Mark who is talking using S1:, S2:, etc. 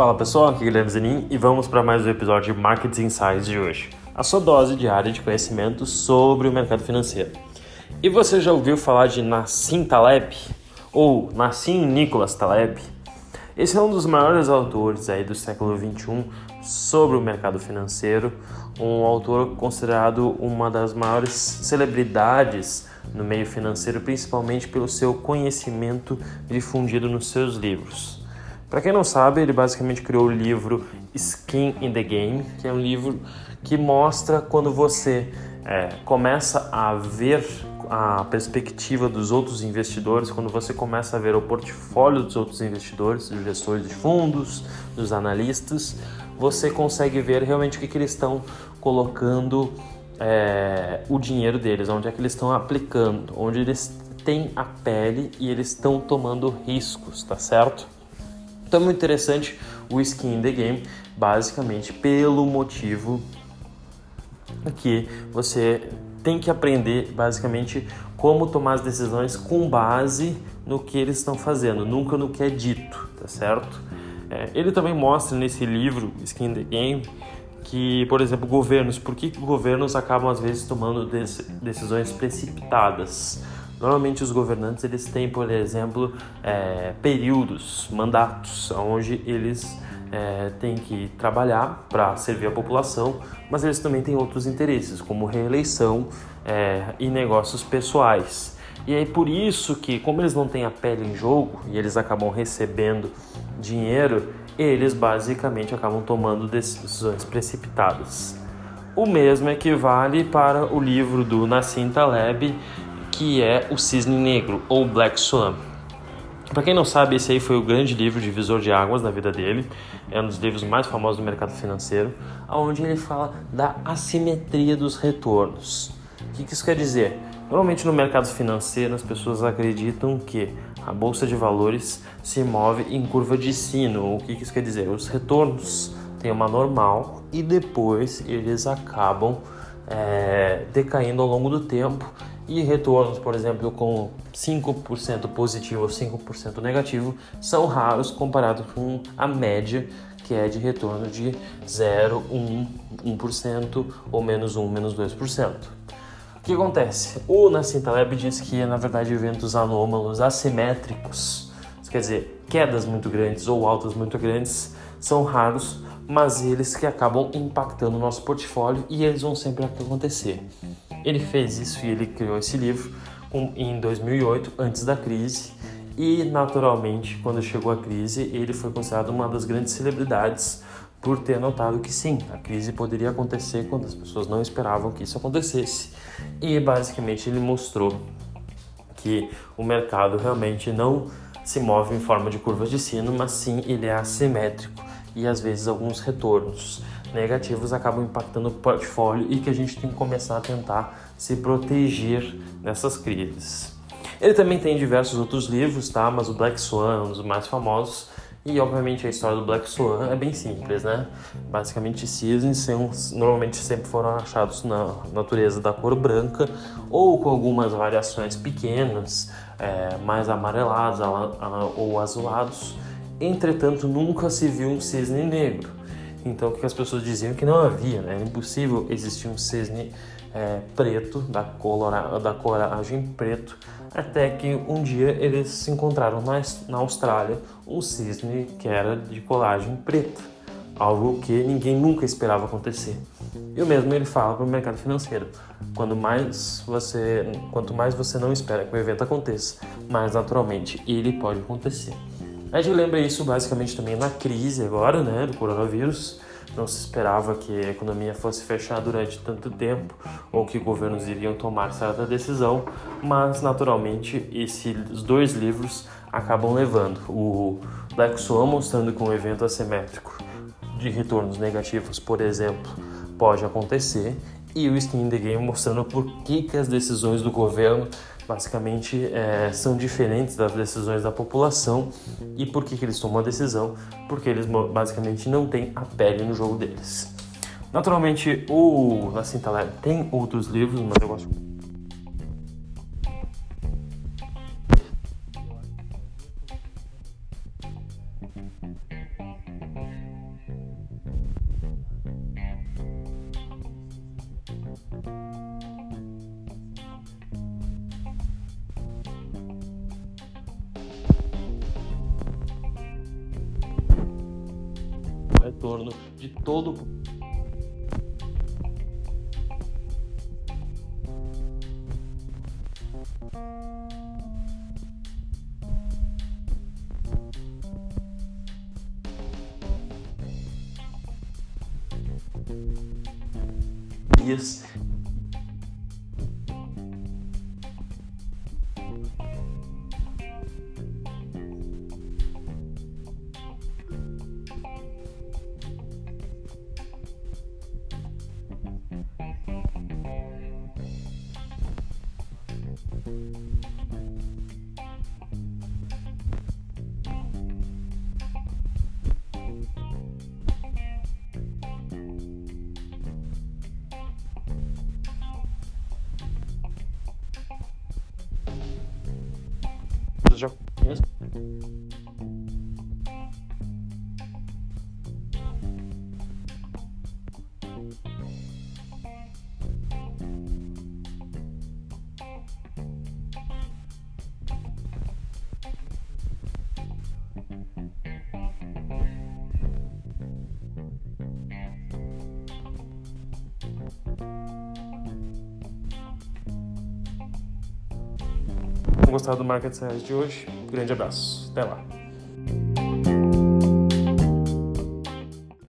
S1: Fala pessoal, aqui é Guilherme Zanin e vamos para mais um episódio de Market Insights de hoje. A sua dose diária de conhecimento sobre o mercado financeiro. E você já ouviu falar de Nassim Taleb? Ou Nassim Nicholas Taleb? Esse é um dos maiores autores aí do século 21 sobre o mercado financeiro, um autor considerado uma das maiores celebridades no meio financeiro, principalmente pelo seu conhecimento difundido nos seus livros. Para quem não sabe, ele basicamente criou o livro Skin in the Game, que é um livro que mostra quando você é, começa a ver a perspectiva dos outros investidores, quando você começa a ver o portfólio dos outros investidores, dos gestores de fundos, dos analistas, você consegue ver realmente o que, que eles estão colocando é, o dinheiro deles, onde é que eles estão aplicando, onde eles têm a pele e eles estão tomando riscos, tá certo? Então muito interessante o Skin in the Game, basicamente pelo motivo que você tem que aprender basicamente como tomar as decisões com base no que eles estão fazendo, nunca no que é dito, tá certo? É, ele também mostra nesse livro Skin in the Game que, por exemplo, governos, por que governos acabam às vezes tomando decisões precipitadas? Normalmente os governantes eles têm, por exemplo, é, períodos, mandatos, onde eles é, têm que trabalhar para servir a população, mas eles também têm outros interesses, como reeleição é, e negócios pessoais. E aí por isso que, como eles não têm a pele em jogo e eles acabam recebendo dinheiro, eles basicamente acabam tomando decisões precipitadas. O mesmo equivale para o livro do Nassim Taleb, que é O Cisne Negro ou Black Swan. Para quem não sabe, esse aí foi o grande livro divisor de águas na vida dele. É um dos livros mais famosos do mercado financeiro, onde ele fala da assimetria dos retornos. O que isso quer dizer? Normalmente no mercado financeiro as pessoas acreditam que a bolsa de valores se move em curva de sino. O que isso quer dizer? Os retornos têm uma normal e depois eles acabam é, decaindo ao longo do tempo e retornos, por exemplo, com 5% positivo ou 5% negativo são raros comparado com a média que é de retorno de 0, 1, 1% ou menos 1, menos 2%. O que acontece? O Nassim Taleb diz que, na verdade, eventos anômalos assimétricos, quer dizer, quedas muito grandes ou altas muito grandes, são raros, mas eles que acabam impactando o nosso portfólio e eles vão sempre acontecer. Ele fez isso e ele criou esse livro em 2008, antes da crise, e naturalmente, quando chegou a crise, ele foi considerado uma das grandes celebridades por ter notado que sim, a crise poderia acontecer quando as pessoas não esperavam que isso acontecesse. E basicamente ele mostrou que o mercado realmente não se move em forma de curvas de sino, mas sim ele é assimétrico e às vezes alguns retornos negativos acabam impactando o portfólio e que a gente tem que começar a tentar se proteger nessas crises. Ele também tem diversos outros livros, tá? Mas o Black Swan é um dos mais famosos e obviamente a história do Black Swan é bem simples, né? Basicamente, cisnes são, normalmente sempre foram achados na natureza da cor branca ou com algumas variações pequenas, é, mais amarelados ou azulados. Entretanto, nunca se viu um cisne negro. Então, o que as pessoas diziam que não havia, né? Era impossível existir um cisne é, preto, da, colora, da coragem preto, até que um dia eles se encontraram na, na Austrália um cisne que era de colagem preta, algo que ninguém nunca esperava acontecer. E o mesmo ele fala para o mercado financeiro. Quando mais você, quanto mais você não espera que o evento aconteça, mais naturalmente ele pode acontecer. A gente lembra isso basicamente também na crise agora, né, do coronavírus. Não se esperava que a economia fosse fechar durante tanto tempo ou que governos iriam tomar certa decisão, mas naturalmente esses dois livros acabam levando. O Black Swan mostrando que um evento assimétrico de retornos negativos, por exemplo, pode acontecer e o Skin in the Game mostrando por que, que as decisões do governo basicamente é, são diferentes das decisões da população e por que, que eles tomam a decisão? Porque eles basicamente não têm a pele no jogo deles. Naturalmente, o Nassim Taleb tem outros livros, mas eu gosto torno de todo dias conhece. gostado do Market Size de hoje. Grande abraço. Até lá.